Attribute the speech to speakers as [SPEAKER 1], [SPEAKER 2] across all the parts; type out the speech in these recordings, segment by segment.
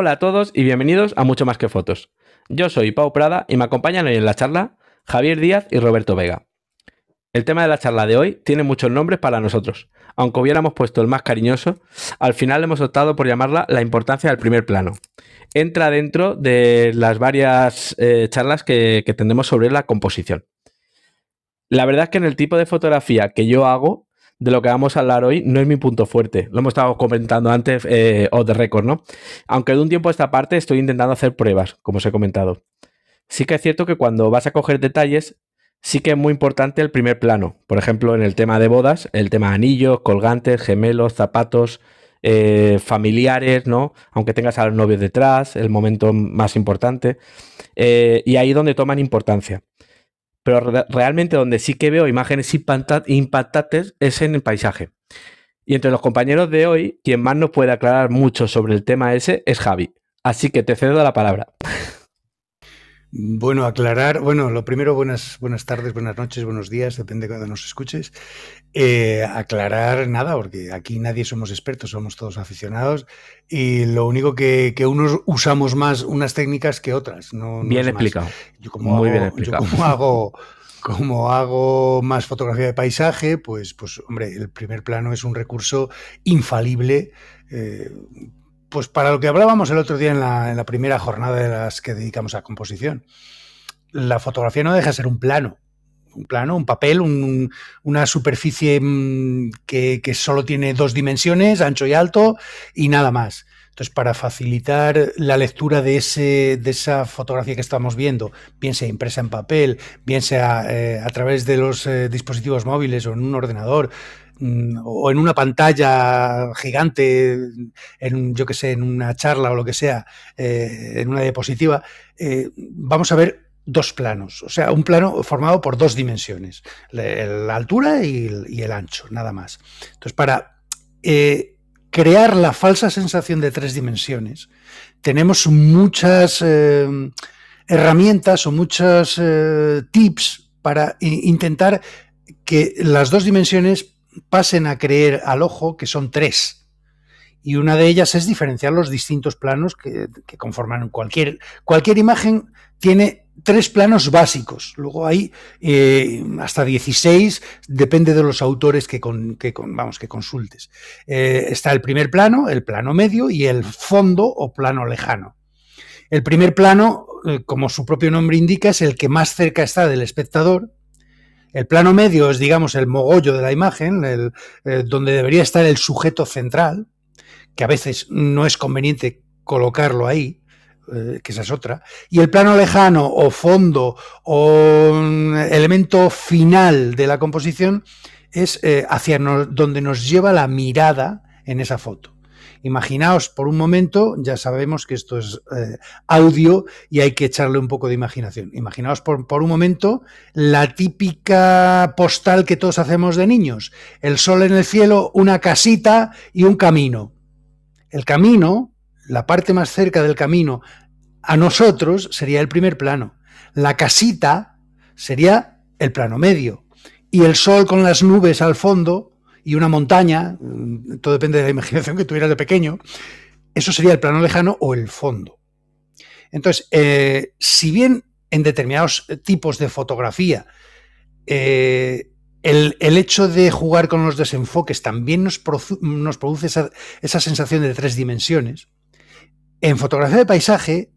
[SPEAKER 1] Hola a todos y bienvenidos a Mucho Más que Fotos. Yo soy Pau Prada y me acompañan hoy en la charla Javier Díaz y Roberto Vega. El tema de la charla de hoy tiene muchos nombres para nosotros. Aunque hubiéramos puesto el más cariñoso, al final hemos optado por llamarla la importancia del primer plano. Entra dentro de las varias eh, charlas que, que sobre la composición. La verdad es que en el tipo de fotografía que yo hago, de lo que vamos a hablar hoy no es mi punto fuerte. Lo hemos estado comentando antes, eh, o de récord, ¿no? Aunque de un tiempo a esta parte estoy intentando hacer pruebas, como os he comentado. Sí que es cierto que cuando vas a coger detalles, sí que es muy importante el primer plano. Por ejemplo, en el tema de bodas, el tema de anillos, colgantes, gemelos, zapatos, eh, familiares, ¿no? Aunque tengas a los novios detrás, el momento más importante. Eh, y ahí donde toman importancia pero realmente donde sí que veo imágenes impactantes es en el paisaje. Y entre los compañeros de hoy, quien más nos puede aclarar mucho sobre el tema ese es Javi. Así que te cedo la palabra.
[SPEAKER 2] Bueno, aclarar, bueno, lo primero, buenas, buenas tardes, buenas noches, buenos días, depende de cuando nos escuches. Eh, aclarar nada, porque aquí nadie somos expertos, somos todos aficionados y lo único que, unos usamos más unas técnicas que otras. No,
[SPEAKER 1] bien explicado.
[SPEAKER 2] Yo como Muy bien explicado. Yo como hago, como hago más fotografía de paisaje, pues, pues hombre, el primer plano es un recurso infalible. Eh, pues para lo que hablábamos el otro día en la, primera jornada de las que dedicamos a composición. La fotografía no deja de ser un plano, un plano, un papel, una superficie mm, que, solo tiene dos dimensiones, ancho y alto, y nada más. Entonces, para facilitar la lectura de, ese, de esa fotografía que estamos viendo, bien sea impresa en papel, bien sea eh, a través de los eh, dispositivos móviles o en un ordenador, o en una pantalla gigante, en, yo que sé, en una charla o lo que sea, eh, en una diapositiva, eh, vamos a ver dos planos, o sea, un plano formado por dos dimensiones, la, altura y el, ancho, nada más. Entonces, para eh, crear la falsa sensación de tres dimensiones, tenemos muchas herramientas o muchos tips para intentar que las dos dimensiones pasen a creer al ojo que son tres. Y una de ellas es diferenciar los distintos planos que, conforman cualquier, cualquier imagen. Tiene tres planos básicos. Luego hay eh, hasta 16, depende de los autores que, vamos, que consultes. Eh, está el primer plano, el plano medio y el fondo o plano lejano. El primer plano, eh, como su propio nombre indica, es el que más cerca está del espectador el plano medio es, digamos, el mogollo de la imagen, el, eh, donde debería estar el sujeto central, que a veces no es conveniente colocarlo ahí, eh, que esa es otra. Y el plano lejano o fondo o mm, elemento final de la composición es eh, hacia donde nos lleva la mirada en esa foto. Imaginaos por un momento, ya sabemos que esto es eh, audio y hay que echarle un poco de imaginación. Imaginaos por, por, un momento la típica postal que todos hacemos de niños. El sol en el cielo, una casita y un camino. El camino, la parte más cerca del camino a nosotros sería el primer plano. La casita sería el plano medio. Y el sol con las nubes al fondo y una montaña, mm, todo depende de la imaginación que tuvieras de pequeño, eso sería el plano lejano o el fondo. Entonces, eh, si bien en determinados tipos de fotografía eh, el, hecho de jugar con los desenfoques también nos, nos produce esa, esa sensación de tres dimensiones, en fotografía de paisaje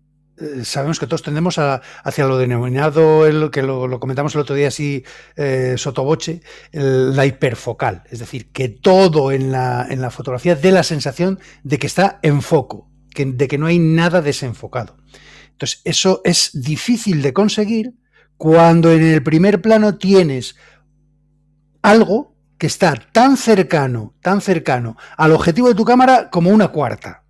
[SPEAKER 2] sabemos que todos tendemos hacia lo denominado, el, que lo, comentamos el otro día así, eh, sotoboche, la hiperfocal. Es decir, que todo en la, fotografía dé la sensación de que está en foco, de que no hay nada desenfocado. Entonces, eso es difícil de conseguir cuando en el primer plano tienes algo que está tan cercano, tan cercano al objetivo de tu cámara como una cuarta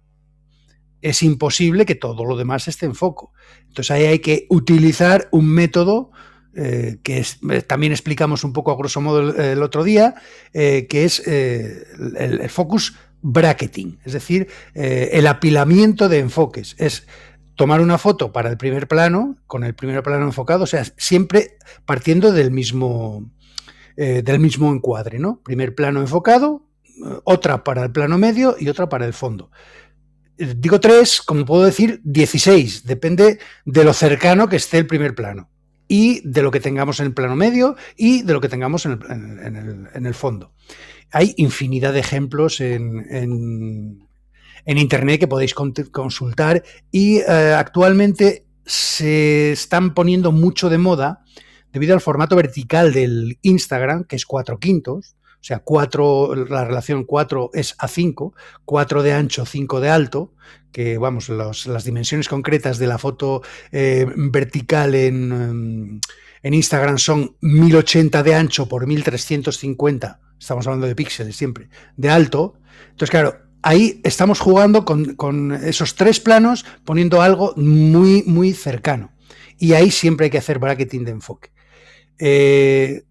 [SPEAKER 2] es imposible que todo lo demás esté en foco. Entonces ahí hay que utilizar un método eh, que eh, también explicamos un poco a grosso modo el, otro día, eh, que es el, focus bracketing, es decir, el apilamiento de enfoques. Es tomar una foto para el primer plano, con el primer plano enfocado, o sea, siempre partiendo del mismo, del mismo encuadre, ¿no? Primer plano enfocado, otra para el plano medio y otra para el fondo digo tres, como puedo decir, 16. Depende de lo cercano que esté el primer plano y de lo que tengamos en el plano medio y de lo que tengamos en el, fondo. Hay infinidad de ejemplos en, Internet que podéis consultar y eh, actualmente se están poniendo mucho de moda debido al formato vertical del Instagram, que es 4 quintos, o sea, 4, la relación 4 es a 5, 4 de ancho, 5 de alto, que vamos, las dimensiones concretas de la foto eh, vertical en, em, en, Instagram son 1080 de ancho por 1350, estamos hablando de píxeles siempre, de alto. Entonces, claro, ahí estamos jugando con, con esos tres planos, poniendo algo muy, muy cercano. Y ahí siempre hay que hacer bracketing de enfoque. Eh,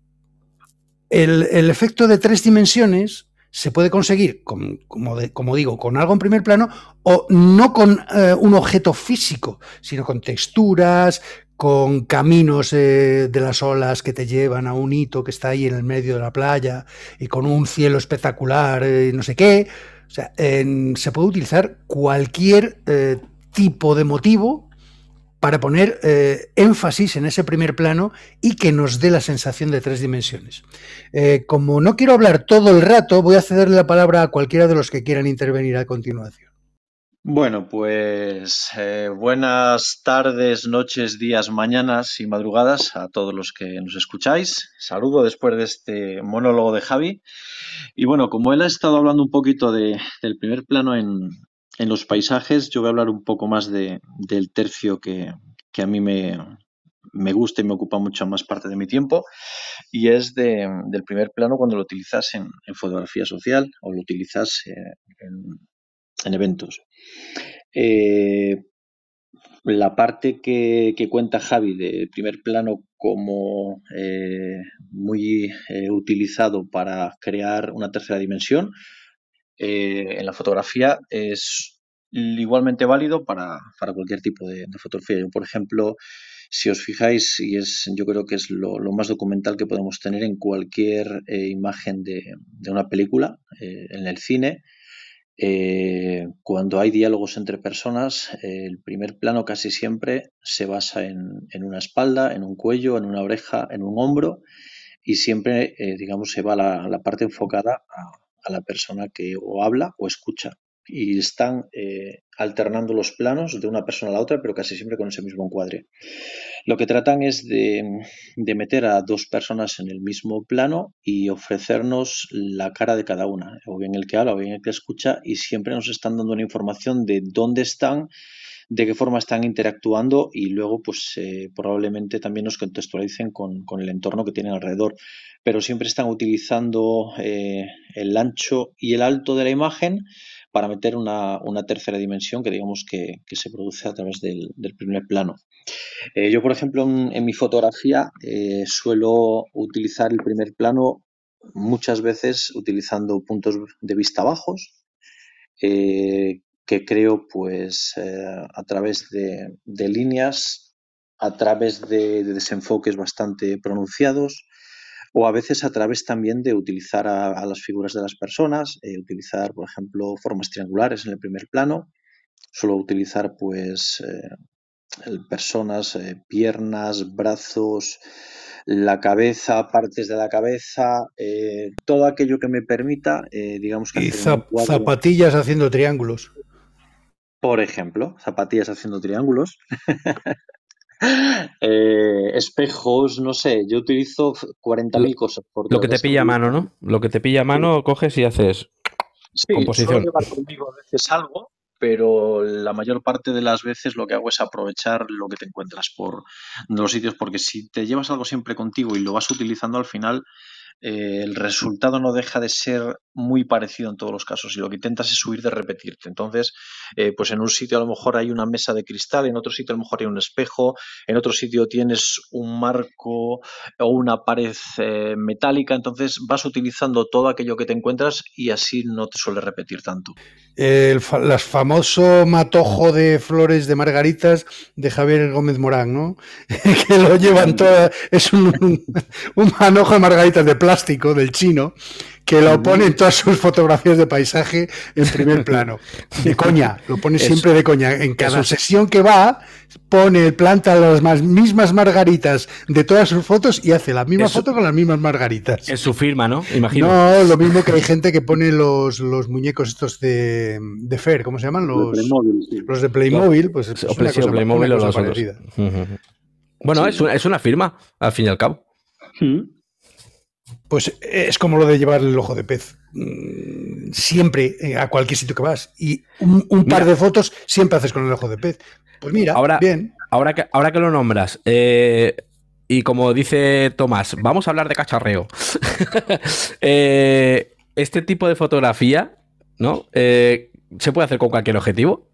[SPEAKER 2] el, efecto de tres dimensiones se puede conseguir, como, digo, con algo en primer plano o no con eh, un objeto físico, sino con texturas, con caminos eh, de las olas que te llevan a un hito que está ahí en el medio de la playa y con un cielo espectacular, y no sé qué. O sea, se puede utilizar cualquier tipo de motivo para poner eh, énfasis en ese primer plano y que nos dé la sensación de tres dimensiones. Eh, como no quiero hablar todo el rato, voy a cederle la palabra a cualquiera de los que quieran intervenir a continuación.
[SPEAKER 3] Bueno, pues eh, buenas tardes, noches, días, mañanas y madrugadas a todos los que nos escucháis. Saludo después de este monólogo de Javi. Y bueno, como él ha estado hablando un poquito del primer plano en, en los paisajes yo voy a hablar un poco más de, del tercio que, a mí me, gusta y me ocupa mucho más parte de mi tiempo, y es de, del primer plano cuando lo utilizas en, fotografía social o lo utilizas eh, en, eventos. Eh, la parte que, cuenta Javi de primer plano como eh, muy utilizado para crear una tercera dimensión, eh, en la fotografía es igualmente válido para, cualquier tipo de, fotografía. Yo, por ejemplo, si os fijáis, y es, yo creo que es lo, más documental que podemos tener en cualquier eh, imagen de, una película, eh, en el cine, cuando hay diálogos entre personas, el primer plano casi siempre se basa en, una espalda, en un cuello, en una oreja, en un hombro, y siempre, digamos, se va la, la parte enfocada a, a la persona que o habla o escucha. Y están eh, alternando los planos de una persona a la otra, pero casi siempre con ese mismo encuadre. Lo que tratan es de, meter a dos personas en el mismo plano y ofrecernos la cara de cada una, o bien el que habla o bien el que escucha, y siempre nos están dando una información de dónde están, de qué forma están interactuando y luego pues eh, probablemente también nos contextualicen con, con, el entorno que tienen alrededor pero siempre están utilizando eh, el ancho y el alto de la imagen para meter una, tercera dimensión que digamos que, se produce a través del, primer plano. Eh, yo, por ejemplo, en, mi fotografía suelo utilizar el primer plano muchas veces utilizando puntos de vista bajos, que creo pues a través de, líneas, a través de desenfoques bastante pronunciados, o a veces a través también de utilizar a, las figuras de las personas, eh, utilizar, por ejemplo, formas triangulares en el primer plano, solo utilizar pues eh, personas, eh, piernas, brazos, la cabeza, partes de la cabeza, todo aquello que me permita, digamos que...
[SPEAKER 2] Y zapatillas haciendo triángulos.
[SPEAKER 3] Por ejemplo, zapatillas haciendo triángulos. Eh, espejos, no sé, yo utilizo 40.000 cosas.
[SPEAKER 1] Por lo que te pilla a mano, ¿no? Lo que te pilla a mano, coges y haces
[SPEAKER 3] sí, composición. llevar conmigo a veces algo, pero la mayor parte de las veces lo que hago es aprovechar lo que te encuentras por los sitios, porque si te llevas algo siempre contigo y lo vas utilizando al final, eh, el resultado no deja de ser muy parecido en todos los casos y lo que intentas es huir de repetirte. Entonces, eh, pues en un sitio a lo mejor hay una mesa de cristal, en otro sitio a lo mejor hay un espejo, en otro sitio tienes un marco o una pared eh, metálica, entonces vas utilizando todo aquello que te encuentras y así no te suele repetir tanto.
[SPEAKER 2] El famoso matojo de flores de margaritas de Javier Gómez Morán, ¿no? que lo llevan todas, es un, un manojo de margaritas de plástico del chino que lo pone en todas sus fotografías de paisaje en primer plano. De coña, lo pone siempre de coña. En cada sesión que va, pone, planta las mismas margaritas de todas sus fotos y hace la misma foto con las mismas margaritas.
[SPEAKER 1] Es su firma, ¿no? Imagino.
[SPEAKER 2] No, lo mismo que hay gente que pone los, los muñecos estos de, de Fer, ¿cómo se llaman? Los, los de Playmobil, pues es una cosa, Playmobil o los parecida.
[SPEAKER 1] Bueno, es, una, es una firma, al fin y al cabo.
[SPEAKER 2] Pues es como lo de llevar el ojo de pez. Mm, siempre, eh, a cualquier sitio que vas. Y un, par de fotos siempre haces con el ojo de pez. Pues mira,
[SPEAKER 1] ahora,
[SPEAKER 2] bien.
[SPEAKER 1] Ahora que, ahora que lo nombras, eh, y como dice Tomás, vamos a hablar de cacharreo. Eh, este tipo de fotografía, ¿no? ¿Se puede hacer con cualquier objetivo?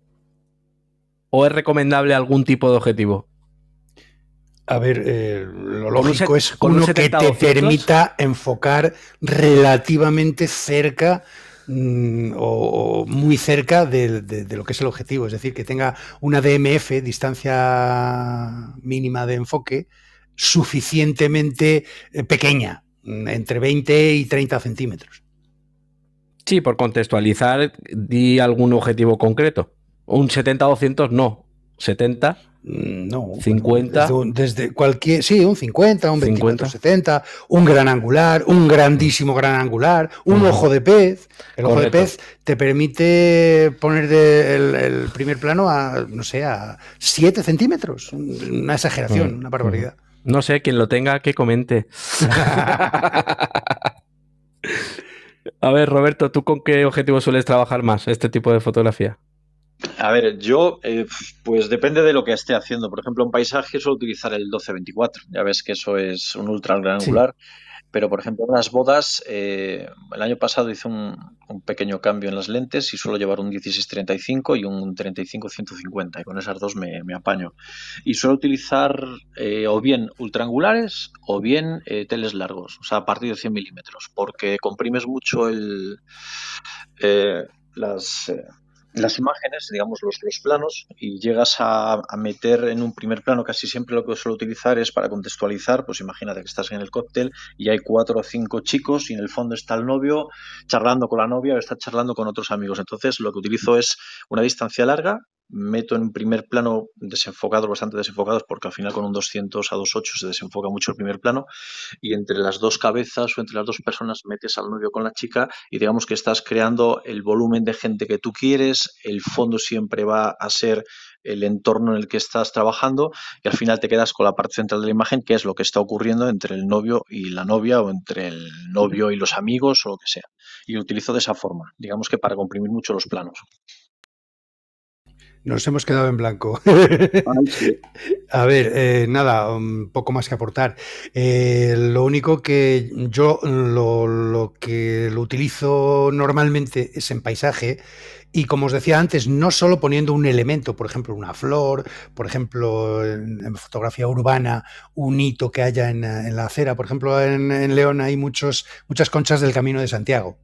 [SPEAKER 1] ¿O es recomendable algún tipo de objetivo?
[SPEAKER 2] A ver, eh, lo lógico es uno que te permita enfocar relativamente cerca mm, o, muy cerca de, lo que es el objetivo, es decir, que tenga una DMF, distancia mínima de enfoque, suficientemente eh, pequeña, mm, entre 20 y 30 centímetros.
[SPEAKER 1] Sí, por contextualizar, di algún objetivo concreto. Un 70-200 no, 70
[SPEAKER 2] Mm, no.
[SPEAKER 1] 50.
[SPEAKER 2] Desde, cualquier. Sí, un 50, un 24-70, un gran angular, un grandísimo gran angular, un ojo de pez. El ojo de pez te permite poner el, primer plano a, no sé, a 7 centímetros. Una exageración, una barbaridad.
[SPEAKER 1] No sé, quien lo tenga, que comente. a ver, Roberto, ¿tú con qué objetivo sueles trabajar más este tipo de fotografía?
[SPEAKER 3] A ver, yo, eh, pues depende de lo que esté haciendo. Por ejemplo, en paisaje suelo utilizar el 12-24. Ya ves que eso es un ultra gran angular. Pero, por ejemplo, en las bodas, eh, el año pasado hice un, pequeño cambio en las lentes y suelo llevar un 16-35 y un 35-150. Y con esas dos me, apaño. Y suelo utilizar eh, o bien ultraangulares o bien teles largos, o sea, a partir de 100 milímetros, porque comprimes mucho el, las las imágenes, digamos los, los planos, y llegas a, meter en un primer plano, casi siempre lo que suelo utilizar es para contextualizar, pues imagínate que estás en el cóctel y hay cuatro o cinco chicos y en el fondo está el novio charlando con la novia o está charlando con otros amigos. Entonces lo que utilizo es una distancia larga, meto en primer plano desenfocados, bastante desenfocados, porque al final con un 200 a 2.8 se desenfoca mucho el primer plano, y entre las dos cabezas o entre las dos personas metes al novio con la chica y digamos que estás creando el volumen de gente que tú quieres, el fondo siempre va a ser el entorno en el que estás trabajando y al final te quedas con la parte central de la imagen, que es lo que está ocurriendo entre el novio y la novia o entre el novio y los amigos o lo que sea. Y lo utilizo de esa forma, digamos que para comprimir mucho los planos.
[SPEAKER 2] Nos hemos quedado en blanco. A ver, eh, nada, un poco más que aportar. Eh, lo único que yo lo, que lo utilizo normalmente es en paisaje. Y como os decía antes, no solo poniendo un elemento, por ejemplo, una flor, por ejemplo, en, fotografía urbana, un hito que haya en, la acera. Por ejemplo, en, en, León hay muchos, muchas conchas del Camino de Santiago.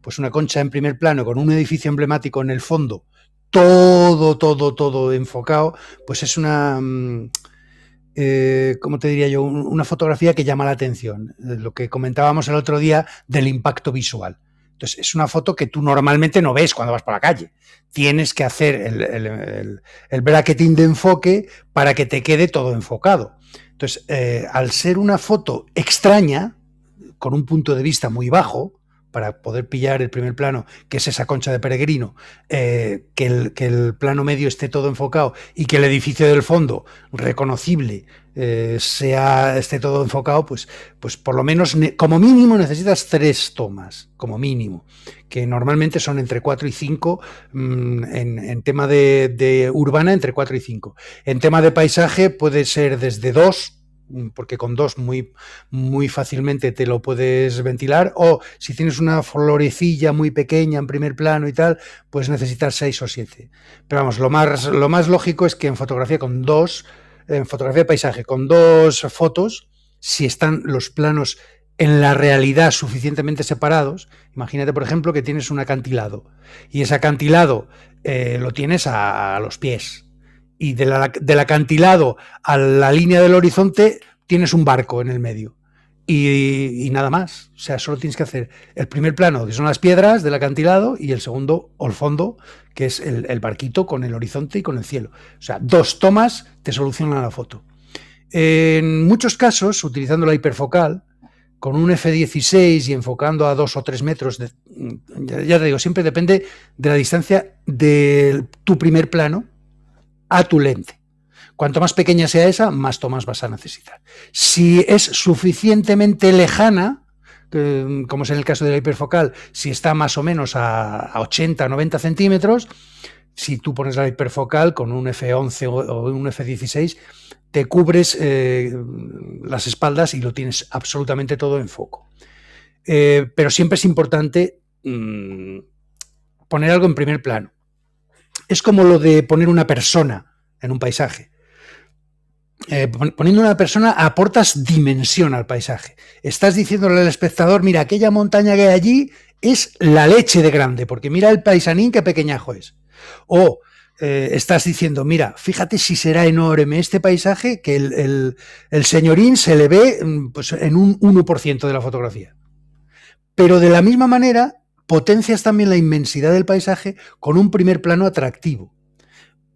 [SPEAKER 2] Pues una concha en primer plano con un edificio emblemático en el fondo todo, todo, todo enfocado, pues es una, mm, eh, ¿cómo te diría yo? Una fotografía que llama la atención. Eh, lo que comentábamos el otro día del impacto visual. Entonces, es una foto que tú normalmente no ves cuando vas por la calle. Tienes que hacer el, bracketing de enfoque para que te quede todo enfocado. Entonces, eh, al ser una foto extraña, con un punto de vista muy bajo, para poder pillar el primer plano, que es esa concha de peregrino, eh, que, el, que, el, plano medio esté todo enfocado y que el edificio del fondo, reconocible, eh, sea, esté todo enfocado, pues, pues por lo menos, como mínimo, necesitas tres tomas, como mínimo, que normalmente son entre cuatro y cinco, mm, en, tema de, urbana, entre cuatro y cinco. En tema de paisaje puede ser desde dos porque con dos muy, muy fácilmente te lo puedes ventilar, o si tienes una florecilla muy pequeña en primer plano y tal, puedes necesitar seis o siete. Pero vamos, lo más, lo más lógico es que en fotografía con dos, en fotografía de paisaje con dos fotos, si están los planos en la realidad suficientemente separados, imagínate por ejemplo que tienes un acantilado y ese acantilado eh, lo tienes a los pies y del acantilado a la línea del horizonte tienes un barco en el medio. y, nada más. O sea, solo tienes que hacer el primer plano, que son las piedras del acantilado, y el segundo, o el fondo, que es el, barquito con el horizonte y con el cielo. O sea, dos tomas te solucionan la foto. En muchos casos, utilizando la hiperfocal, con un F16 y enfocando a dos o tres metros, de, ya te digo, siempre depende de la distancia de tu primer plano a tu lente. Cuanto más pequeña sea esa, más tomas vas a necesitar. Si es suficientemente lejana, como es en el caso de la hiperfocal, si está más o menos a, 80, 90 centímetros, si tú pones la hiperfocal con un F11 o un F16, te cubres eh, las espaldas y lo tienes absolutamente todo en foco. Eh, pero siempre es importante mm, poner algo en primer plano. Es como lo de poner una persona en un paisaje. Eh, poniendo una persona aportas dimensión al paisaje. Estás diciéndole al espectador, mira, aquella montaña que hay allí es la leche de grande, porque mira el paisanín qué pequeñajo es. O eh, estás diciendo, mira, fíjate si será enorme este paisaje que el, señorín se le ve mm, pues, en un 1% de la fotografía. Pero de la misma manera, potencias también la inmensidad del paisaje con un primer plano atractivo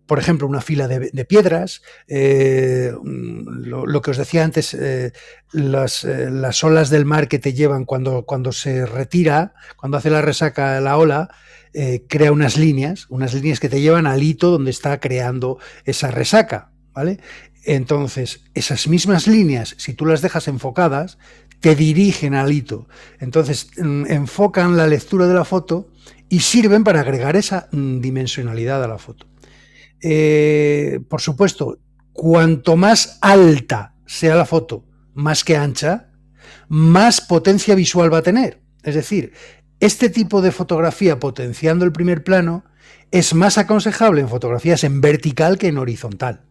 [SPEAKER 2] por ejemplo, una fila de, piedras, eh, lo, que os decía antes, eh, las, eh, las, olas del mar que te llevan cuando, cuando se retira, cuando hace la resaca la ola, crea unas líneas, unas líneas que te llevan al hito donde está creando esa resaca, ¿vale? Entonces, esas mismas líneas, si tú las dejas enfocadas, te dirigen al hito. Entonces, enfocan la lectura de la foto y sirven para agregar esa mm, dimensionalidad a la foto. Eh, por supuesto, cuanto más alta sea la foto, más que ancha, más potencia visual va a tener. Es decir, este tipo de fotografía potenciando el primer plano es más aconsejable en fotografías en vertical que en horizontal.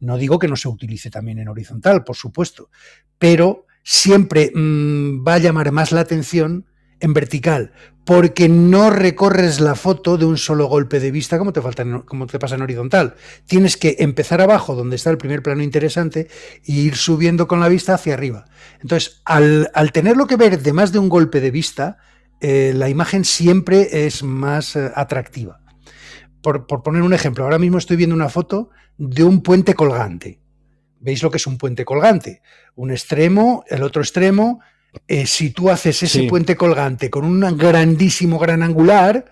[SPEAKER 2] No digo que no se utilice también en horizontal, por supuesto, pero siempre mm, va a llamar más la atención en vertical, porque no recorres la foto de un solo golpe de vista como te, falta como te pasa en horizontal. Tienes que empezar abajo, donde está el primer plano interesante, e ir subiendo con la vista hacia arriba. Entonces, al, tenerlo que ver de más de un golpe de vista, eh, la imagen siempre es más eh, atractiva. Por poner un ejemplo, ahora mismo estoy viendo una foto de un puente colgante. ¿Veis lo que es un puente colgante? Un extremo, el otro extremo, eh, si tú haces ese puente colgante con un grandísimo gran angular,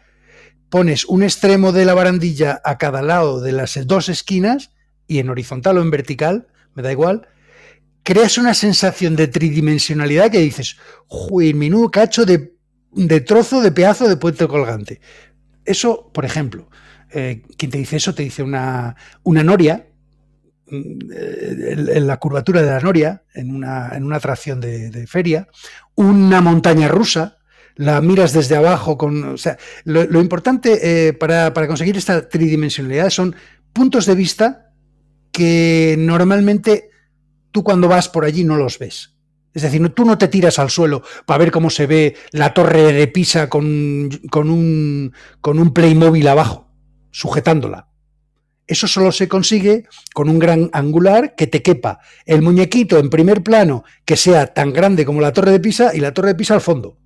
[SPEAKER 2] pones un extremo de la barandilla a cada lado de las dos esquinas, y en horizontal o en vertical, me da igual, creas una sensación de tridimensionalidad que dices, ¡Uy, menudo cacho de, trozo de pedazo de puente colgante. Eso, por ejemplo, eh, quien te dice eso te dice una, una noria, en la curvatura de la Noria, en una, en una atracción de, feria, una montaña rusa, la miras desde abajo con... O sea, lo, importante eh, para, conseguir esta tridimensionalidad son puntos de vista que normalmente tú cuando vas por allí no los ves. Es decir, tú no te tiras al suelo para ver cómo se ve la torre de Pisa con, con, un, con un Playmobil abajo, sujetándola. Eso solo se consigue con un gran angular que te quepa el muñequito en primer plano que sea tan grande como la torre de Pisa y la torre de Pisa al fondo.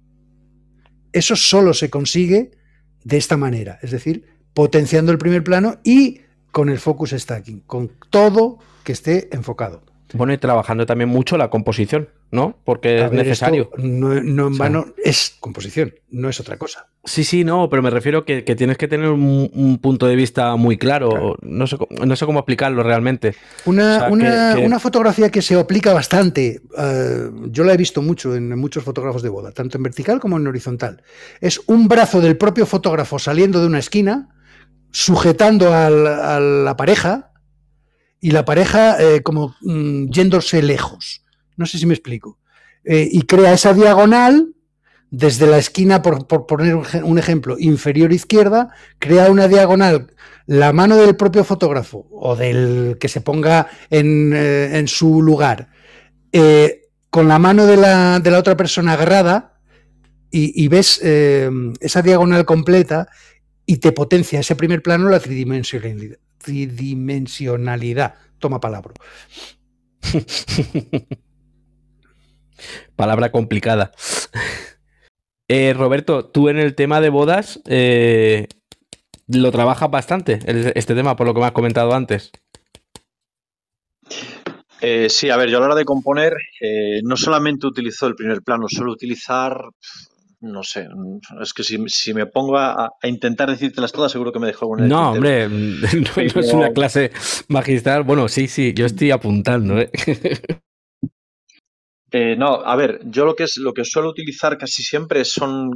[SPEAKER 2] Eso solo se consigue de esta manera, es decir, potenciando el primer plano y con el focus stacking, con todo que esté enfocado.
[SPEAKER 1] Bueno, y trabajando también mucho la composición, ¿no? Porque es necesario.
[SPEAKER 2] No, en vano es composición, no es otra cosa.
[SPEAKER 1] Sí, sí, no, pero me refiero que, que tienes que tener un, punto de vista muy claro. No, sé, no, sé, cómo explicarlo realmente.
[SPEAKER 2] Una, una, fotografía que se aplica bastante, eh, yo la he visto mucho en muchos fotógrafos de boda, tanto en vertical como en horizontal. Es un brazo del propio fotógrafo saliendo de una esquina, sujetando a la pareja y la pareja eh, como mm, yéndose lejos. No sé si me explico. Eh, y crea esa diagonal desde la esquina, por, poner un ejemplo, inferior izquierda, crea una diagonal, la mano del propio fotógrafo o del que se ponga en, eh, su lugar, con la mano de la, de la, otra persona agarrada y, ves esa diagonal completa y te potencia ese primer plano la tridimensionalidad tridimensionalidad. Toma palabra.
[SPEAKER 1] Palabra complicada. Eh, Roberto, tú en el tema de bodas eh, lo trabajas bastante, este tema, por lo que me has comentado antes.
[SPEAKER 3] Eh, sí, a ver, yo a la hora de componer no solamente utilizo el primer plano, suelo utilizar, no sé, es que si, me pongo a, intentar decírtelas todas, seguro que me dejo
[SPEAKER 1] una. No, hombre, no, es una clase magistral. Bueno, sí, sí, yo estoy apuntando. ¿eh?
[SPEAKER 3] Eh, no, a ver, yo lo que es lo que suelo utilizar casi siempre son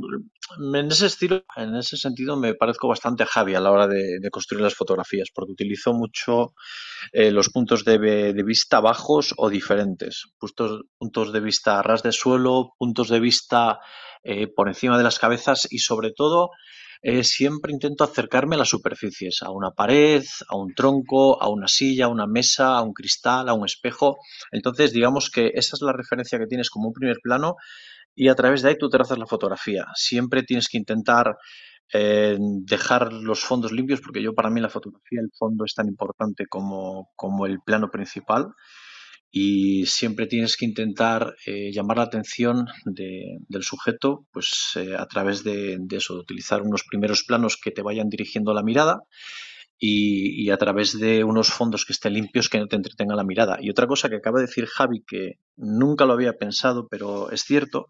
[SPEAKER 3] en ese estilo, en ese sentido me parezco bastante a Javi a la hora de, construir las fotografías, porque utilizo mucho eh, los puntos de, vista bajos o diferentes, puntos, puntos de vista a ras de suelo, puntos de vista eh, por encima de las cabezas y sobre todo eh, siempre intento acercarme a las superficies, a una pared, a un tronco, a una silla, a una mesa, a un cristal, a un espejo. Entonces, digamos que esa es la referencia que tienes como un primer plano y a través de ahí tú trazas la fotografía. Siempre tienes que intentar eh, dejar los fondos limpios porque yo para mí la fotografía, el fondo es tan importante como, como el plano principal y siempre tienes que intentar eh, llamar la atención del sujeto pues eh, a través de, eso, de utilizar unos primeros planos que te vayan dirigiendo la mirada y, a través de unos fondos que estén limpios que no te entretengan la mirada. Y otra cosa que acaba de decir Javi, que nunca lo había pensado, pero es cierto,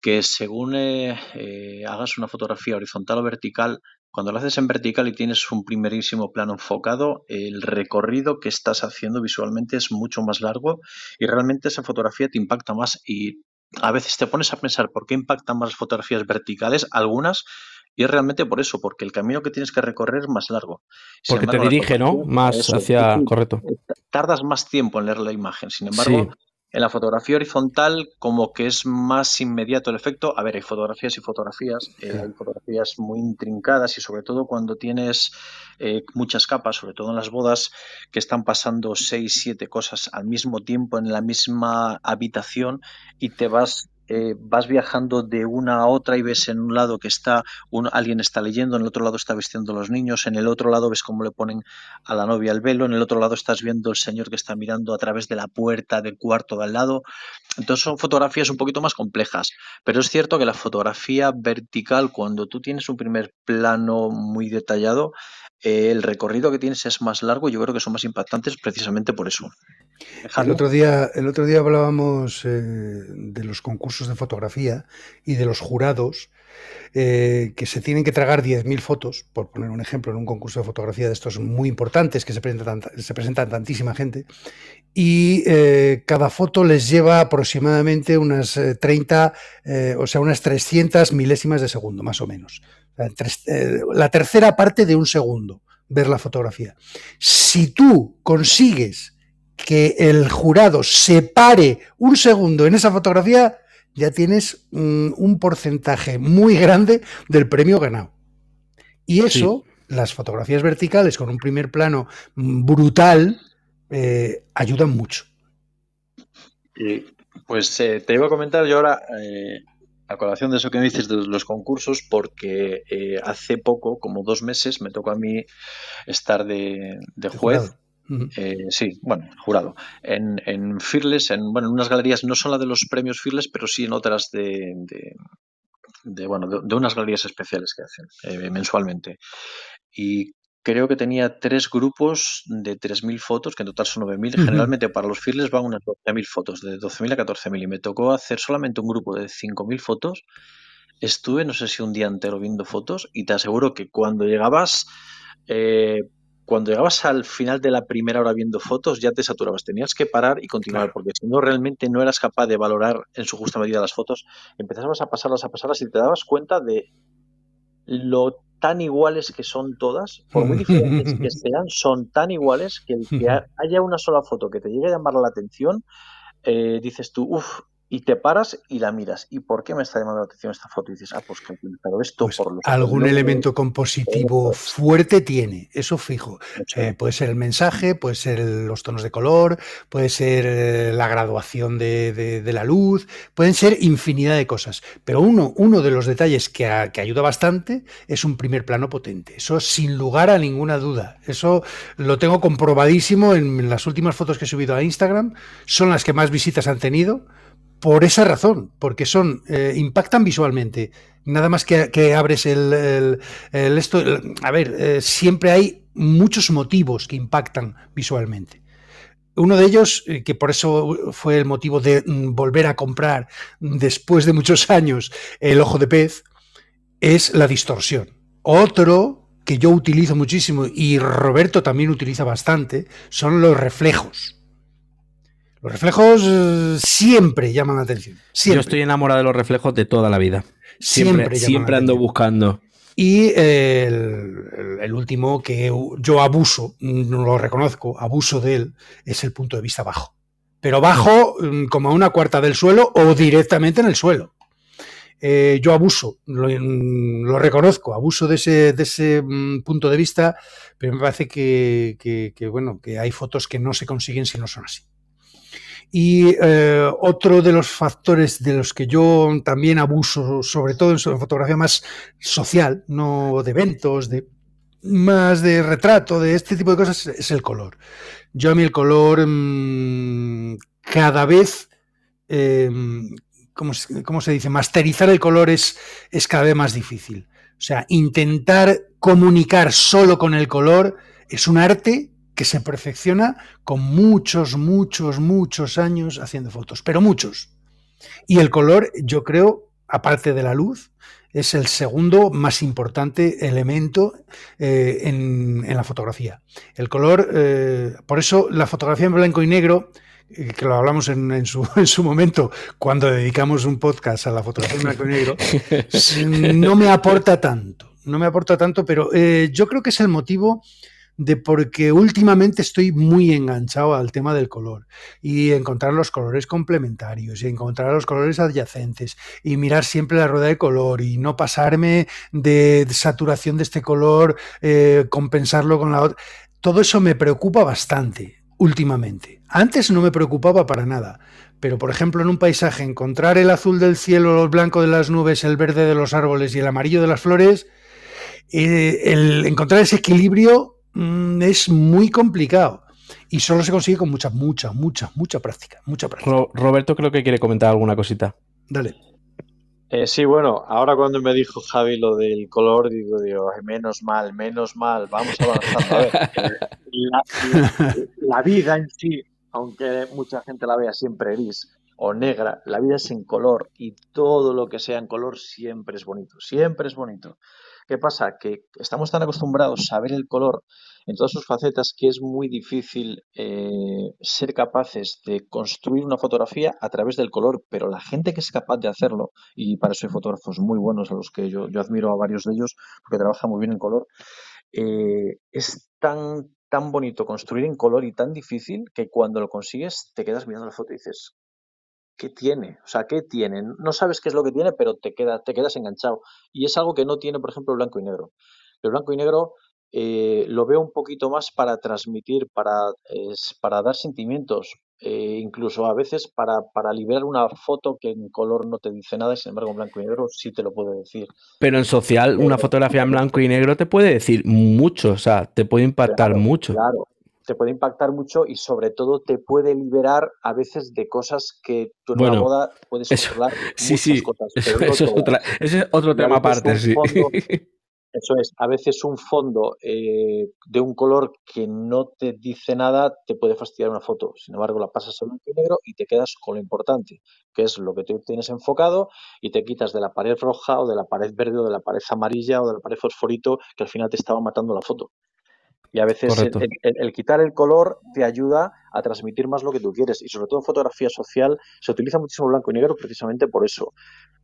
[SPEAKER 3] que según eh, hagas una fotografía horizontal o vertical, cuando lo haces en vertical y tienes un primerísimo plano enfocado, el recorrido que estás haciendo visualmente es mucho más largo y realmente esa fotografía te impacta más y a veces te pones a pensar por qué impactan más las fotografías verticales, algunas, y es realmente por eso, porque el camino que tienes que recorrer es más largo.
[SPEAKER 1] porque te dirige, ¿no? Más hacia, correcto.
[SPEAKER 3] Tardas más tiempo en leer la imagen. Sin embargo, en la fotografía horizontal, como que es más inmediato el efecto. A ver, hay fotografías y fotografías. Eh, hay fotografías muy intrincadas y sobre todo cuando tienes eh, muchas capas, sobre todo en las bodas, que están pasando seis, siete cosas al mismo tiempo en la misma habitación y te vas eh, vas viajando de una a otra y ves en un lado que está un, alguien está leyendo, en el otro lado está vistiendo a los niños, en el otro lado ves cómo le ponen a la novia el velo, en el otro lado estás viendo el señor que está mirando a través de la puerta del cuarto de al lado. Entonces son fotografías un poquito más complejas, pero es cierto que la fotografía vertical, cuando tú tienes un primer plano muy detallado, el recorrido que tienes es más largo y yo creo que son más impactantes precisamente por eso.
[SPEAKER 2] El otro, día, el otro día hablábamos eh, de los concursos de fotografía y de los jurados eh, que se tienen que tragar 10.000 fotos, por poner un ejemplo, en un concurso de fotografía de estos muy importantes que se presentan, se presentan tantísima gente, y cada foto les lleva aproximadamente unas 30, o sea, unas 300 milésimas de segundo, más o menos. Eh, la tercera parte de un segundo ver la fotografía. Si tú consigues que el jurado se pare un segundo en esa fotografía, ya tienes un, porcentaje muy grande del premio ganado. Y eso, las fotografías verticales con un primer plano brutal, eh, ayudan mucho.
[SPEAKER 3] pues eh, te iba a comentar yo ahora, a colación de eso que me dices de los concursos, porque eh, hace poco, como dos meses, me tocó a mí estar de, juez. Eh, sí, bueno, jurado. En, en Fearless, en, bueno, en unas galerías, no son las de los premios Fearless, pero sí en otras de, de, bueno, de, unas galerías especiales que hacen eh, mensualmente. Y creo que tenía tres grupos de 3.000 fotos, que en total son 9.000. Generalmente para los fearless van unas 12.000 fotos, de 12.000 a 14.000. Y me tocó hacer solamente un grupo de 5.000 fotos. Estuve, no sé si un día entero viendo fotos y te aseguro que cuando llegabas... Eh, cuando llegabas al final de la primera hora viendo fotos ya te saturabas, tenías que parar y continuar, porque si no realmente no eras capaz de valorar en su justa medida las fotos, empezabas a pasarlas, a pasarlas y te dabas cuenta de lo tan iguales que son todas, por muy diferentes que sean, son tan iguales que el que haya una sola foto que te llegue a llamar la atención, eh, dices tú, uff, y te paras y la miras. ¿Y por qué me está llamando la atención esta foto? Y dices, ah, pues que esto
[SPEAKER 2] pues por Algún elemento compositivo fuerte tiene, eso fijo. Eh, puede ser el mensaje, puede ser los tonos de color, puede ser eh, la graduación de, la luz, pueden ser infinidad de cosas. Pero uno, uno de los detalles que, ayuda bastante es un primer plano potente. Eso sin lugar a ninguna duda. Eso lo tengo comprobadísimo en las últimas fotos que he subido a Instagram. Son las que más visitas han tenido por esa razón, porque son eh, impactan visualmente. Nada más que, abres el, esto. a ver, eh, siempre hay muchos motivos que impactan visualmente. Uno de ellos, eh, que por eso fue el motivo de mm, volver a comprar después de muchos años el ojo de pez, es la distorsión. Otro que yo utilizo muchísimo y Roberto también utiliza bastante son los reflejos. Los reflejos eh, siempre llaman la atención. Yo
[SPEAKER 1] estoy enamorado de los reflejos de toda la vida. Siempre, siempre, ando buscando.
[SPEAKER 2] Y el, último que yo abuso, no lo reconozco, abuso de él, es el punto de vista bajo. Pero bajo mm, como a una cuarta del suelo o directamente en el suelo. Eh, yo abuso, mm, lo, reconozco, abuso de ese, de ese, mm, punto de vista, pero me parece que, bueno, que hay fotos que no se consiguen si no son así. Y eh, otro de los factores de los que yo también abuso, sobre todo en fotografía más social, no de eventos, de más de retrato, de este tipo de cosas, es el color. Yo a mí el color mm, cada vez, em, ¿cómo, se dice? Masterizar el color es, es cada vez más difícil. O sea, intentar comunicar solo con el color es un arte que se perfecciona con muchos, muchos, muchos años haciendo fotos, pero muchos. Y el color, yo creo, aparte de la luz, es el segundo más importante elemento eh, en, la fotografía. El color, eh, por eso la fotografía en blanco y negro, eh, que lo hablamos en, su, en, su, momento cuando dedicamos un podcast a la fotografía en blanco y negro, no me aporta tanto. No me aporta tanto, pero yo creo que es el motivo de porque últimamente estoy muy enganchado al tema del color y encontrar los colores complementarios y encontrar los colores adyacentes y mirar siempre la rueda de color y no pasarme de, saturación de este color, eh, compensarlo con la otra. Todo eso me preocupa bastante últimamente. Antes no me preocupaba para nada, pero por ejemplo en un paisaje encontrar el azul del cielo, el blanco de las nubes, el verde de los árboles y el amarillo de las flores, eh, el encontrar ese equilibrio Mm, es muy complicado. Y solo se consigue con mucha, mucha, mucha, mucha práctica. Mucha práctica.
[SPEAKER 1] Roberto creo que quiere comentar alguna cosita.
[SPEAKER 2] Dale.
[SPEAKER 3] Eh, sí, bueno, ahora cuando me dijo Javi lo del color, digo, digo, menos mal, menos mal, vamos avanzando. A ver, eh, la, vida en sí, aunque mucha gente la vea siempre gris o negra, la vida es en color y todo lo que sea en color siempre es bonito, siempre es bonito. ¿Qué pasa? Que estamos tan acostumbrados a ver el color en todas sus facetas que es muy difícil eh, ser capaces de construir una fotografía a través del color, pero la gente que es capaz de hacerlo, y para eso hay fotógrafos muy buenos a los que yo, admiro a varios de ellos, porque trabajan muy bien en color, eh, es tan, tan bonito construir en color y tan difícil que cuando lo consigues te quedas mirando la foto y dices, ¿qué tiene? O sea, ¿qué tiene? No sabes qué es lo que tiene, pero te, queda, te quedas enganchado. Y es algo que no tiene, por ejemplo, el blanco y negro. El blanco y negro eh, lo veo un poquito más para transmitir, para, para dar sentimientos, eh, incluso a veces para, para, liberar una foto que en color no te dice nada y sin embargo en blanco y negro sí te lo puede decir.
[SPEAKER 1] Pero en social una fotografía en blanco y negro te puede decir mucho, o sea, te puede impactar mucho.
[SPEAKER 3] Claro, te puede impactar mucho y sobre todo te puede liberar a veces de cosas que tú en una boda puedes controlar.
[SPEAKER 1] Sí, sí, cosas, eso, es otra, ese es otro tema aparte, sí.
[SPEAKER 3] eso es, a veces un fondo eh, de un color que no te dice nada te puede fastidiar una foto. Sin embargo, la pasas a blanco y negro y te quedas con lo importante, que es lo que tú tienes enfocado y te quitas de la pared roja o de la pared verde o de la pared amarilla o de la pared fosforito que al final te estaba matando la foto. Y a veces el, quitar el color te ayuda a transmitir más lo que tú quieres. Y sobre todo en fotografía social se utiliza muchísimo blanco y negro precisamente por eso.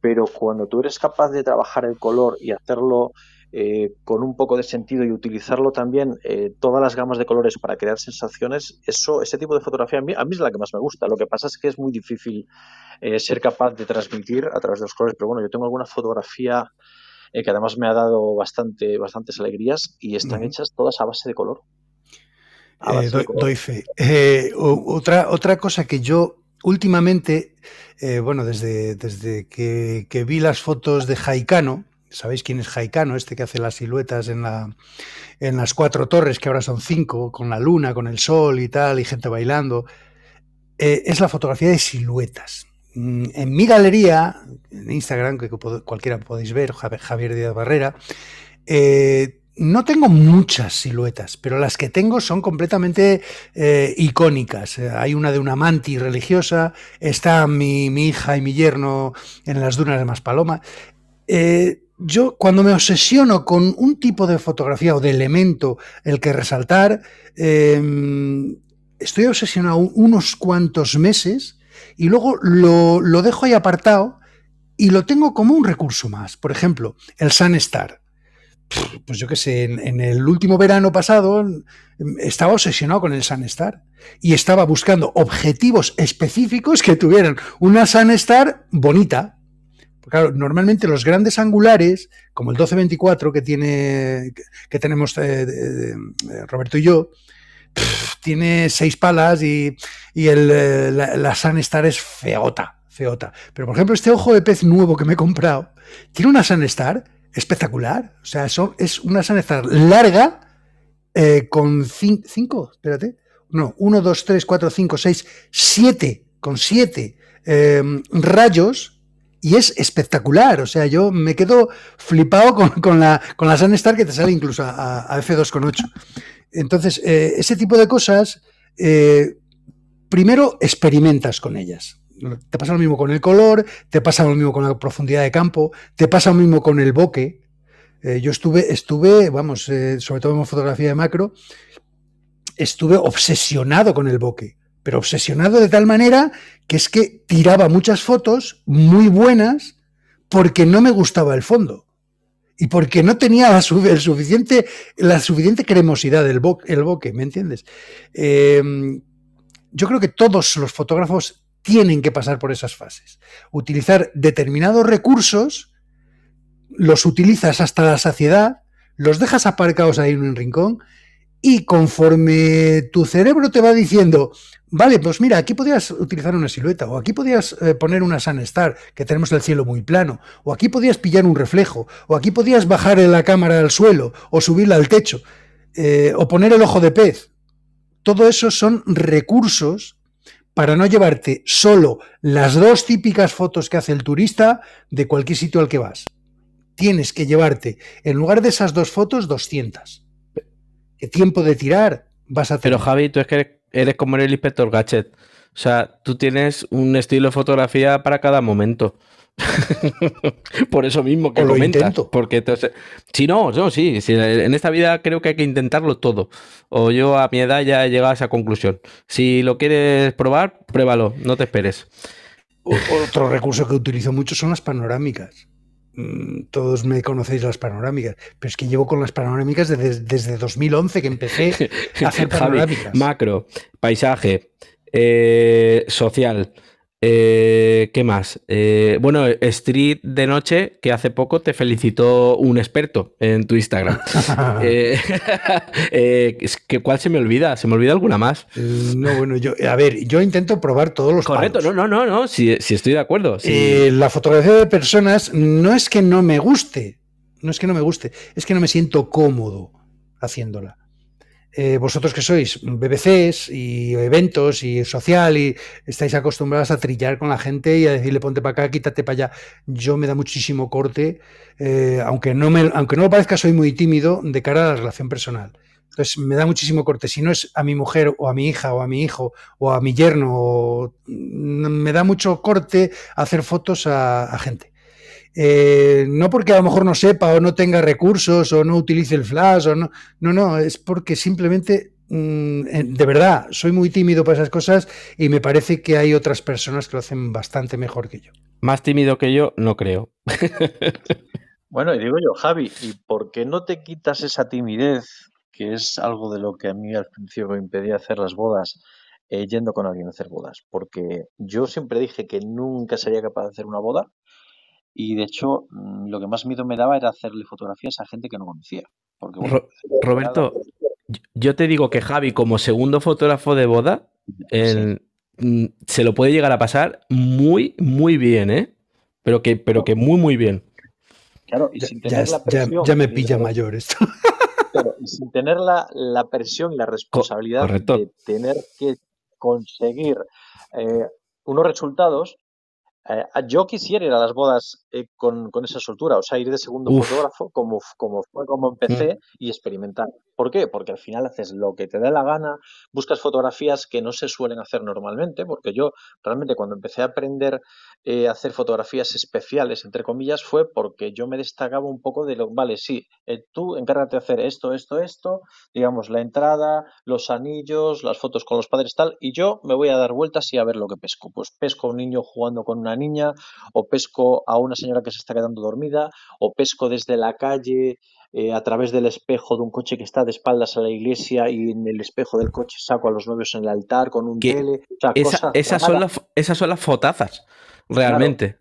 [SPEAKER 3] Pero cuando tú eres capaz de trabajar el color y hacerlo eh, con un poco de sentido y utilizarlo también eh, todas las gamas de colores para crear sensaciones, eso, ese tipo de fotografía a mí, a mí es la que más me gusta. Lo que pasa es que es muy difícil eh, ser capaz de transmitir a través de los colores. Pero bueno, yo tengo alguna fotografía eh, que además me ha dado bastante, bastantes alegrías y están hechas todas a base de color.
[SPEAKER 2] Eh, doy, fe. Eh, otra, otra cosa que yo últimamente, bueno, desde, desde que, vi las fotos de Jaicano, ¿sabéis quién es Jaicano? Este que hace las siluetas en, la, en las cuatro torres, que ahora son cinco, con la luna, con el sol y tal, y gente bailando. es la fotografía de siluetas. Mm, en mi galería, en Instagram, que cualquiera podéis ver, Javier Díaz Barrera, eh, no tengo muchas siluetas, pero las que tengo son completamente eh, icónicas. Hay una de una mantis religiosa, está mi, hija y mi yerno en las dunas de Maspaloma. Eh, yo cuando me obsesiono con un tipo de fotografía o de elemento el que resaltar, em, estoy obsesionado unos cuantos meses y luego lo, lo, dejo ahí apartado y lo tengo como un recurso más. Por ejemplo, el Sun Star pues yo qué sé, en, el último verano pasado estaba obsesionado con el Sunstar y estaba buscando objetivos específicos que tuvieran una Sunstar bonita. claro, normalmente los grandes angulares, como el 1224 que tiene que tenemos eh, Roberto y yo, tiene seis palas y, el, eh, la, la es feota, feota. Pero por ejemplo, este ojo de pez nuevo que me he comprado tiene una Sunstar espectacular. O sea, eso es una Sunstar larga eh, con cinco, espérate, no, uno, dos, tres, cuatro, cinco, seis, siete, con siete em, rayos y es espectacular. O sea, yo me quedo flipado con, la, con la Sunstar que te sale incluso a, F2.8. Entonces, eh, ese tipo de cosas, eh, primero experimentas con ellas. Te pasa lo mismo con el color, te pasa lo mismo con la profundidad de campo, te pasa lo mismo con el bokeh. Eh, yo estuve, estuve, vamos, eh, sobre todo en fotografía de macro, estuve obsesionado con el bokeh, pero obsesionado de tal manera que es que tiraba muchas fotos muy buenas porque no me gustaba el fondo y porque no tenía la, el suficiente, la suficiente cremosidad del el bokeh, ¿me entiendes? Em, yo creo que todos los fotógrafos tienen que pasar por esas fases. Utilizar determinados recursos, los utilizas hasta la saciedad, los dejas aparcados ahí en un rincón y conforme tu cerebro te va diciendo, vale, pues mira, aquí podías utilizar una silueta, o aquí podías eh, poner una Sunstar, que tenemos el cielo muy plano, o aquí podías pillar un reflejo, o aquí podías bajar la cámara al suelo, o subirla al techo, eh, o poner el ojo de pez. Todo eso son recursos para no llevarte solo las dos típicas fotos que hace el turista de cualquier sitio al que vas. Tienes que llevarte, en lugar de esas dos fotos, 200. ¿Qué tiempo de tirar vas a tener?
[SPEAKER 1] Pero Javi, tú es que eres como el inspector Gadget. O sea, tú tienes un estilo de fotografía para cada momento. Por eso mismo que lo intento. Porque si no, no, sí, En esta vida creo que hay que intentarlo todo. O yo a mi edad ya he llegado a esa conclusión. Si lo quieres probar, pruébalo, no te esperes.
[SPEAKER 2] Otro recurso que utilizo mucho son las panorámicas. Mm, todos me conocéis las panorámicas, pero es que llevo con las panorámicas desde, desde 2011 que empecé a hacer panorámicas.
[SPEAKER 1] macro, paisaje, eh, social, eh, ¿Qué más? Eh, bueno, Street de noche, que hace poco te felicitó un experto en tu Instagram. Eh, que, ¿Cuál se me olvida? ¿Se me olvida alguna más?
[SPEAKER 2] No, bueno, yo, a ver, yo intento probar todos los
[SPEAKER 1] Correcto, no, no, no, no, si, estoy de acuerdo.
[SPEAKER 2] la fotografía de personas no es que no me guste, no es que no me guste, es que no me siento cómodo haciéndola. Eh, vosotros que sois BBCs y eventos y social y estáis acostumbrados a trillar con la gente y a decirle ponte para acá, quítate para allá. Yo me da muchísimo corte, eh, aunque, no me, aunque no lo parezca, soy muy tímido de cara a la relación personal. Entonces me da muchísimo corte. Si no es a mi mujer o a mi hija o a mi hijo o a mi yerno, mm, me da mucho corte hacer fotos a gente. Eh, no porque a lo mejor no sepa o no tenga recursos o no utilice el flash o no, no, no, es porque simplemente, mm, de verdad, soy muy tímido para esas cosas y me parece que hay otras personas que lo hacen bastante mejor que yo.
[SPEAKER 1] Más tímido que yo, no creo.
[SPEAKER 3] bueno, y digo yo, Javi, ¿y por qué no te quitas esa timidez, que es algo de lo que a mí al principio me impedía hacer las bodas? Eh, yendo con alguien a hacer bodas, porque yo siempre dije que nunca sería capaz de hacer una boda, y de hecho, mm, lo que más miedo me daba era hacerle fotografías a gente que no conocía.
[SPEAKER 1] Roberto, yo te digo que Javi, como segundo fotógrafo de boda, mm, se lo puede llegar a pasar muy, muy bien, ¿eh? Pero que, pero que muy, muy bien.
[SPEAKER 3] Claro, y sin tener la presión.
[SPEAKER 2] Ya, me pilla mayor esto.
[SPEAKER 3] Claro, y sin tener la, presión y la responsabilidad de tener que conseguir eh, unos resultados Eh, yo quisiera ir a las bodas eh, con, esa soltura, o sea, ir de segundo fotógrafo como, como fue como empecé mm. y experimentar. ¿Por qué? Porque al final haces lo que te dé la gana, buscas fotografías que no se suelen hacer normalmente, porque yo realmente cuando empecé a aprender eh, a hacer fotografías especiales, entre comillas, fue porque yo me destacaba un poco de lo, vale, sí, tú encárgate de hacer esto, esto, esto, digamos, la entrada, los anillos, las fotos con los padres, tal, y yo me voy a dar vueltas y a ver lo que pesco. Pues pesco a un niño jugando con una niña, o pesco a una señora que se está quedando dormida, o pesco desde la calle eh, a través del espejo de un coche que está de espaldas a la iglesia y en el espejo del coche saco a los novios en el altar con un tele.
[SPEAKER 1] esas, son las, esas son las fotazas, realmente.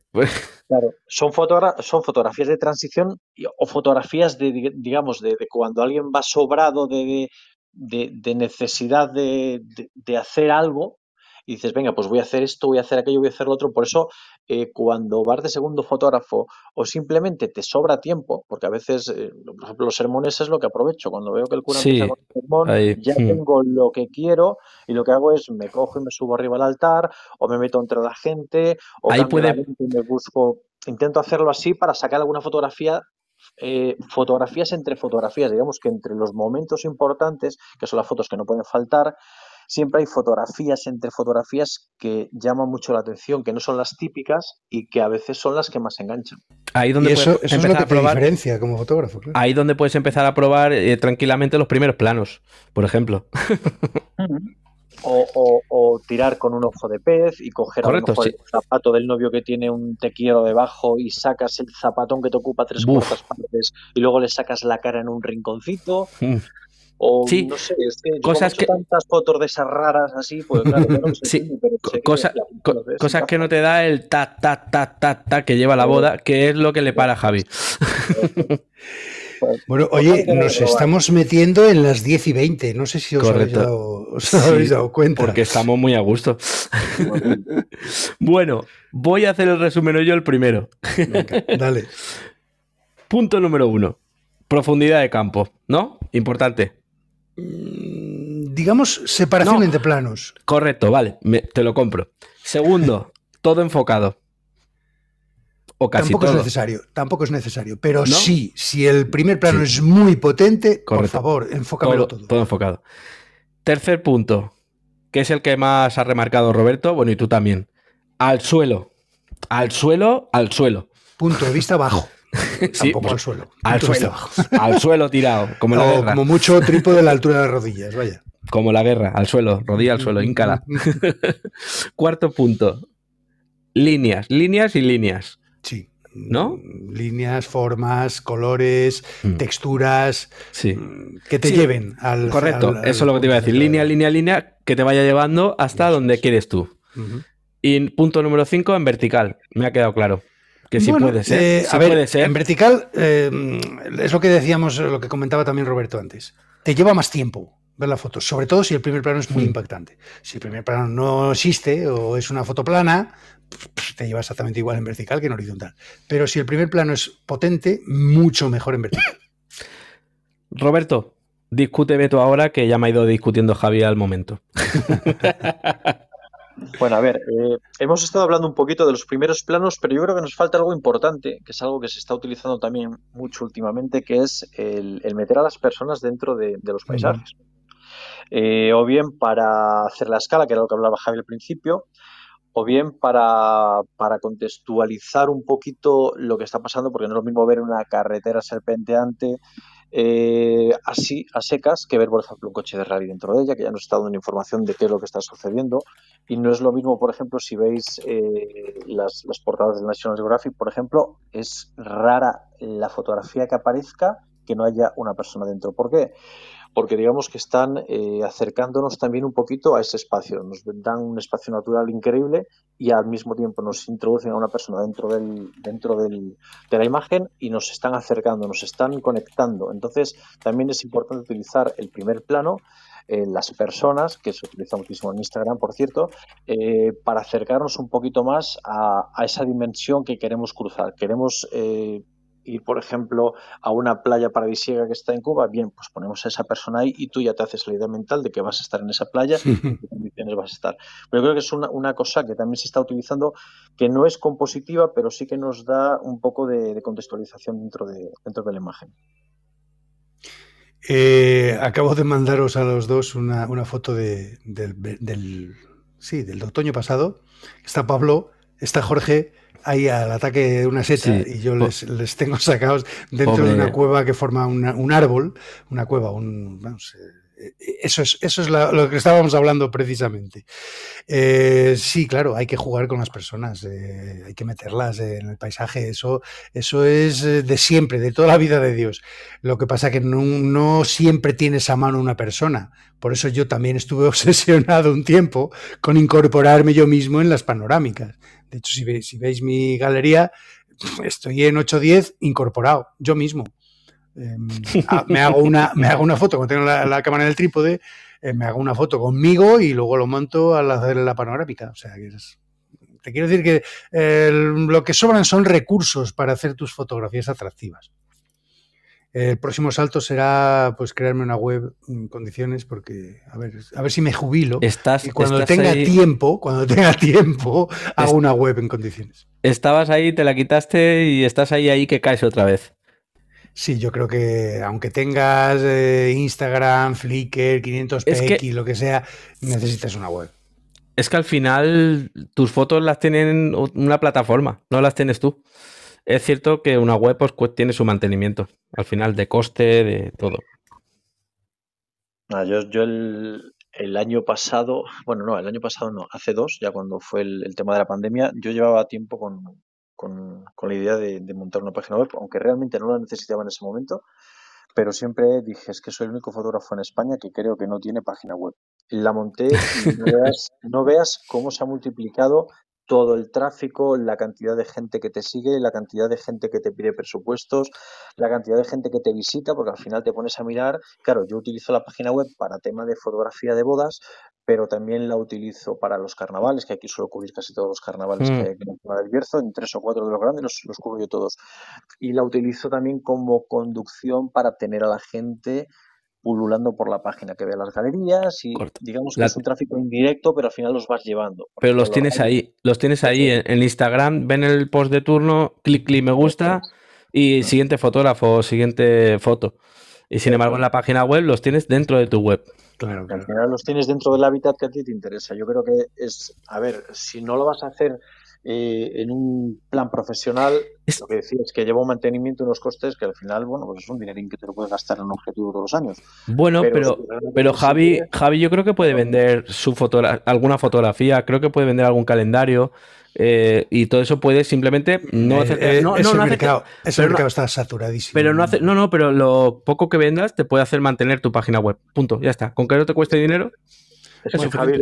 [SPEAKER 3] Claro, son, son fotografías de transición o fotografías de, digamos, de, cuando alguien va sobrado de, de necesidad de, hacer algo y dices, venga, pues voy a hacer esto, voy a hacer aquello, voy a hacer lo otro. Por eso, eh, cuando vas de segundo fotógrafo o simplemente te sobra tiempo, porque a veces, eh, por ejemplo, los sermones es lo que aprovecho. Cuando veo que el cura empieza con el sermón, ya hmm. tengo lo que quiero y lo que hago es me cojo y me subo arriba al altar o me meto entre la gente o
[SPEAKER 1] Ahí puede...
[SPEAKER 3] me busco. Intento hacerlo así para sacar alguna fotografía eh, fotografías entre fotografías, digamos que entre los momentos importantes, que son las fotos que no pueden faltar, siempre hay fotografías entre fotografías que llaman mucho la atención, que no son las típicas y que a veces son las que más enganchan.
[SPEAKER 1] Ahí donde
[SPEAKER 2] eso, es lo que te diferencia como fotógrafo.
[SPEAKER 1] Ahí donde puedes empezar a probar eh, tranquilamente los primeros planos, por ejemplo.
[SPEAKER 3] O, tirar con un ojo de pez y coger el zapato del novio que tiene un te quiero debajo y sacas el zapatón que te ocupa tres cuartas partes y luego le sacas la cara en un rinconcito. Mm. O
[SPEAKER 1] sí,
[SPEAKER 3] no sé, es que cosas que tantas fotos de esas raras así, pues claro, no
[SPEAKER 1] sí, cosas que no te da el ta ta ta ta ta que lleva la boda, que es lo que le para a Javi.
[SPEAKER 2] Pues, bueno, oye, nos estamos metiendo en las 10 y 20. No sé si os, habéis dado, cuenta.
[SPEAKER 1] Porque estamos muy a gusto. bueno, voy a hacer el resumen yo el primero.
[SPEAKER 2] dale.
[SPEAKER 1] Punto número uno. Profundidad de campo, ¿no? Importante.
[SPEAKER 2] Mm, digamos, separación entre planos.
[SPEAKER 1] Correcto, vale, te lo compro. Segundo, todo enfocado.
[SPEAKER 2] O casi tampoco es necesario, tampoco es necesario. Pero sí, si el primer plano es muy potente, por favor, enfócamelo todo,
[SPEAKER 1] todo. enfocado. Tercer punto, que es el que más ha remarcado Roberto, bueno, y tú también. Al suelo. Al suelo, al suelo.
[SPEAKER 2] Punto de vista bajo. Tampoco al suelo.
[SPEAKER 1] Al suelo. al suelo tirado, como la guerra.
[SPEAKER 2] Como mucho tripo de la altura de las rodillas, vaya.
[SPEAKER 1] Como la guerra, al suelo, rodilla al suelo, íncala. Cuarto punto. Líneas, líneas y líneas.
[SPEAKER 2] Sí.
[SPEAKER 1] ¿No?
[SPEAKER 2] Líneas, formas, colores, mm. texturas.
[SPEAKER 1] Sí.
[SPEAKER 2] Mm, que te lleven al.
[SPEAKER 1] Correcto, eso es lo que te iba a decir. Línea, línea, línea, que te vaya llevando hasta donde quieres tú. Y punto número 5 en vertical. Me ha quedado claro. Que sí puede ser.
[SPEAKER 2] Eh, a ver, En vertical, eh, es lo que decíamos, lo que comentaba también Roberto antes. Te lleva más tiempo ver la foto, sobre todo si el primer plano es muy hmm. impactante. Si el primer plano no existe o es una foto plana, pues, te lleva exactamente igual en vertical que en horizontal. Pero si el primer plano es potente, mucho mejor en vertical.
[SPEAKER 1] Roberto, discúteme tú ahora que ya me ha ido discutiendo Javi al momento.
[SPEAKER 3] Bueno, a ver, eh, hemos estado hablando un poquito de los primeros planos, pero yo creo que nos falta algo importante, que es algo que se está utilizando también mucho últimamente, que es el, meter a las personas dentro de, los paisajes. Eh, o bien para hacer la escala, que era lo que hablaba Javi al principio, o bien para, para, contextualizar un poquito lo que está pasando, porque no es lo mismo ver una carretera serpenteante eh, así a secas que ver, por ejemplo, un coche de rally dentro de ella, que ya nos está dando información de qué es lo que está sucediendo. Y no es lo mismo, por ejemplo, si veis eh, las, las, portadas del National Geographic, por ejemplo, es rara la fotografía que aparezca que no haya una persona dentro. ¿Por qué? Porque digamos que están eh, acercándonos también un poquito a ese espacio. Nos dan un espacio natural increíble y al mismo tiempo nos introducen a una persona dentro, del, dentro del, de la imagen y nos están acercando, nos están conectando. Entonces también es importante utilizar el primer plano. Eh, las personas, que se utiliza muchísimo en Instagram, por cierto, eh, para acercarnos un poquito más a, a, esa dimensión que queremos cruzar. Queremos ir, por ejemplo, a una playa paradisíaca que está en Cuba, bien, pues ponemos a esa persona ahí y tú ya te haces la idea mental de que vas a estar en esa playa y en qué condiciones vas a estar. Pero creo que es una, cosa que también se está utilizando, que no es compositiva, pero sí que nos da un poco de, contextualización dentro de, dentro de la imagen.
[SPEAKER 2] Eh, acabo de mandaros a los dos una, foto del, sí, del otoño pasado. Está Pablo, está Jorge ahí al ataque de una seta y yo les, les, tengo sacados dentro de una cueva que forma un árbol, una cueva, un, eso es, eso es lo que estábamos hablando precisamente. Eh, sí, claro, hay que jugar con las personas, eh, hay que meterlas en el paisaje, eso, eso es eh, de siempre, de toda la vida de Dios. Lo que pasa que no, no siempre tienes a mano una persona. Por eso yo también estuve obsesionado un tiempo con incorporarme yo mismo en las panorámicas. De hecho, si veis, si veis mi galería, estoy en 810 incorporado, yo mismo. Em, ah, me, hago una, me hago una foto, cuando tengo la, cámara en el trípode, eh, me hago una foto conmigo y luego lo monto al hacer la panorámica. O sea, que te quiero decir que lo que sobran son recursos para hacer tus fotografías atractivas. El próximo salto será pues crearme una web en condiciones porque a ver, a ver si me jubilo
[SPEAKER 1] estás,
[SPEAKER 2] y cuando tenga tiempo, cuando tenga tiempo hago una web en condiciones.
[SPEAKER 1] Estabas ahí, te la quitaste y estás ahí ahí que caes otra vez.
[SPEAKER 2] Sí, yo creo que aunque tengas eh, Instagram, Flickr, 500px, lo que sea, necesitas una web.
[SPEAKER 1] Es que al final tus fotos las tienen una plataforma, no las tienes tú. Es cierto que una web pues, tiene su mantenimiento, al final de coste, de todo.
[SPEAKER 3] Ah, yo, yo el, año pasado, bueno, no, el año pasado no, hace dos, ya cuando fue el tema de la pandemia, yo llevaba tiempo con, con, la idea de, montar una página web, aunque realmente no la necesitaba en ese momento, pero siempre dije, es que soy el único fotógrafo en España que creo que no tiene página web. La monté y no veas, no veas cómo se ha multiplicado todo el tráfico, la cantidad de gente que te sigue, la cantidad de gente que te pide presupuestos, la cantidad de gente que te visita, porque al final te pones a mirar, claro, yo utilizo la página web para tema de fotografía de bodas, pero también la utilizo para los carnavales, que aquí suelo cubrir casi todos los carnavales mm. que, hay en Bierzo, en tres o cuatro de los grandes los, los cubro yo todos. Y la utilizo también como conducción para tener a la gente pululando por la página, que vea las galerías y digamos que es un tráfico indirecto, pero al final los vas llevando.
[SPEAKER 1] Pero los tienes ahí, los tienes ahí en, Instagram, ven el post de turno, clic, clic, me gusta y siguiente fotógrafo, siguiente foto. Y sin embargo en la página web los tienes dentro de tu web.
[SPEAKER 3] Claro, Al final los tienes dentro del hábitat que a ti te interesa. Yo creo que es, a ver, si no lo vas a hacer eh, en un plan profesional, lo que decía es que lleva un mantenimiento y unos costes que al final, bueno, pues es un dinerín que te lo puedes gastar en un objetivo todos los años.
[SPEAKER 1] Bueno, pero, pero, Javi, Javi, yo creo que puede vender su alguna fotografía, creo que puede vender algún calendario. Eh, y todo eso puede simplemente no
[SPEAKER 2] hacer. Eh, no, ese mercado, mercado está saturadísimo.
[SPEAKER 1] Pero no hace, no, no, pero lo poco que vendas te puede hacer mantener tu página web. Punto, ya está. Con que no te cueste dinero,
[SPEAKER 3] Javi,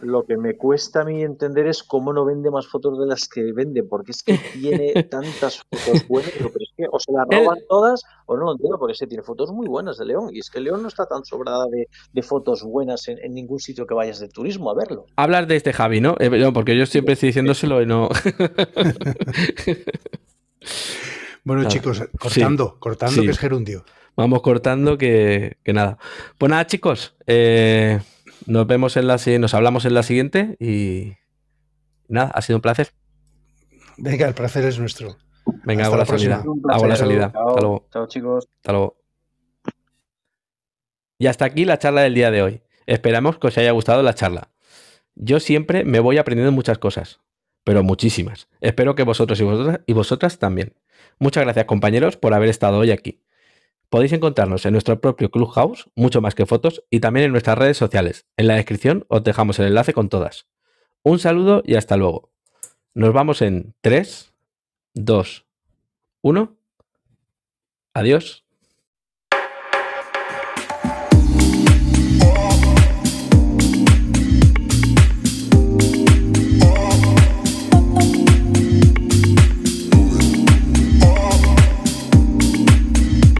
[SPEAKER 3] lo que, me cuesta a mí entender es cómo no vende más fotos de las que vende, porque es que tiene tantas fotos buenas, pero es que o se las roban todas o no lo entiendo, porque se tiene fotos muy buenas de León, y es que León no está tan sobrada de, fotos buenas en, ningún sitio que vayas de turismo a verlo.
[SPEAKER 1] Hablar de este Javi, ¿no? Eh, porque yo siempre estoy diciéndoselo y no.
[SPEAKER 2] bueno, chicos, cortando, cortando, que es gerundio.
[SPEAKER 1] Vamos cortando que, que nada. Pues nada, chicos. Eh, nos vemos en la nos hablamos en la siguiente y nada, ha sido un placer.
[SPEAKER 2] Venga, el placer es nuestro.
[SPEAKER 1] Venga, hago la, salida. Hago la salida. Hasta luego.
[SPEAKER 3] Chao, chicos.
[SPEAKER 1] Hasta luego. Y hasta aquí la charla del día de hoy. Esperamos que os haya gustado la charla. Yo siempre me voy aprendiendo muchas cosas, pero muchísimas. Espero que vosotros y vosotras, y vosotras también. Muchas gracias compañeros por haber estado hoy aquí. Podéis encontrarnos en nuestro propio Clubhouse, mucho más que fotos, y también en nuestras redes sociales. En la descripción os dejamos el enlace con todas. Un saludo y hasta luego. Nos vamos en 3, 2, 1. Adiós.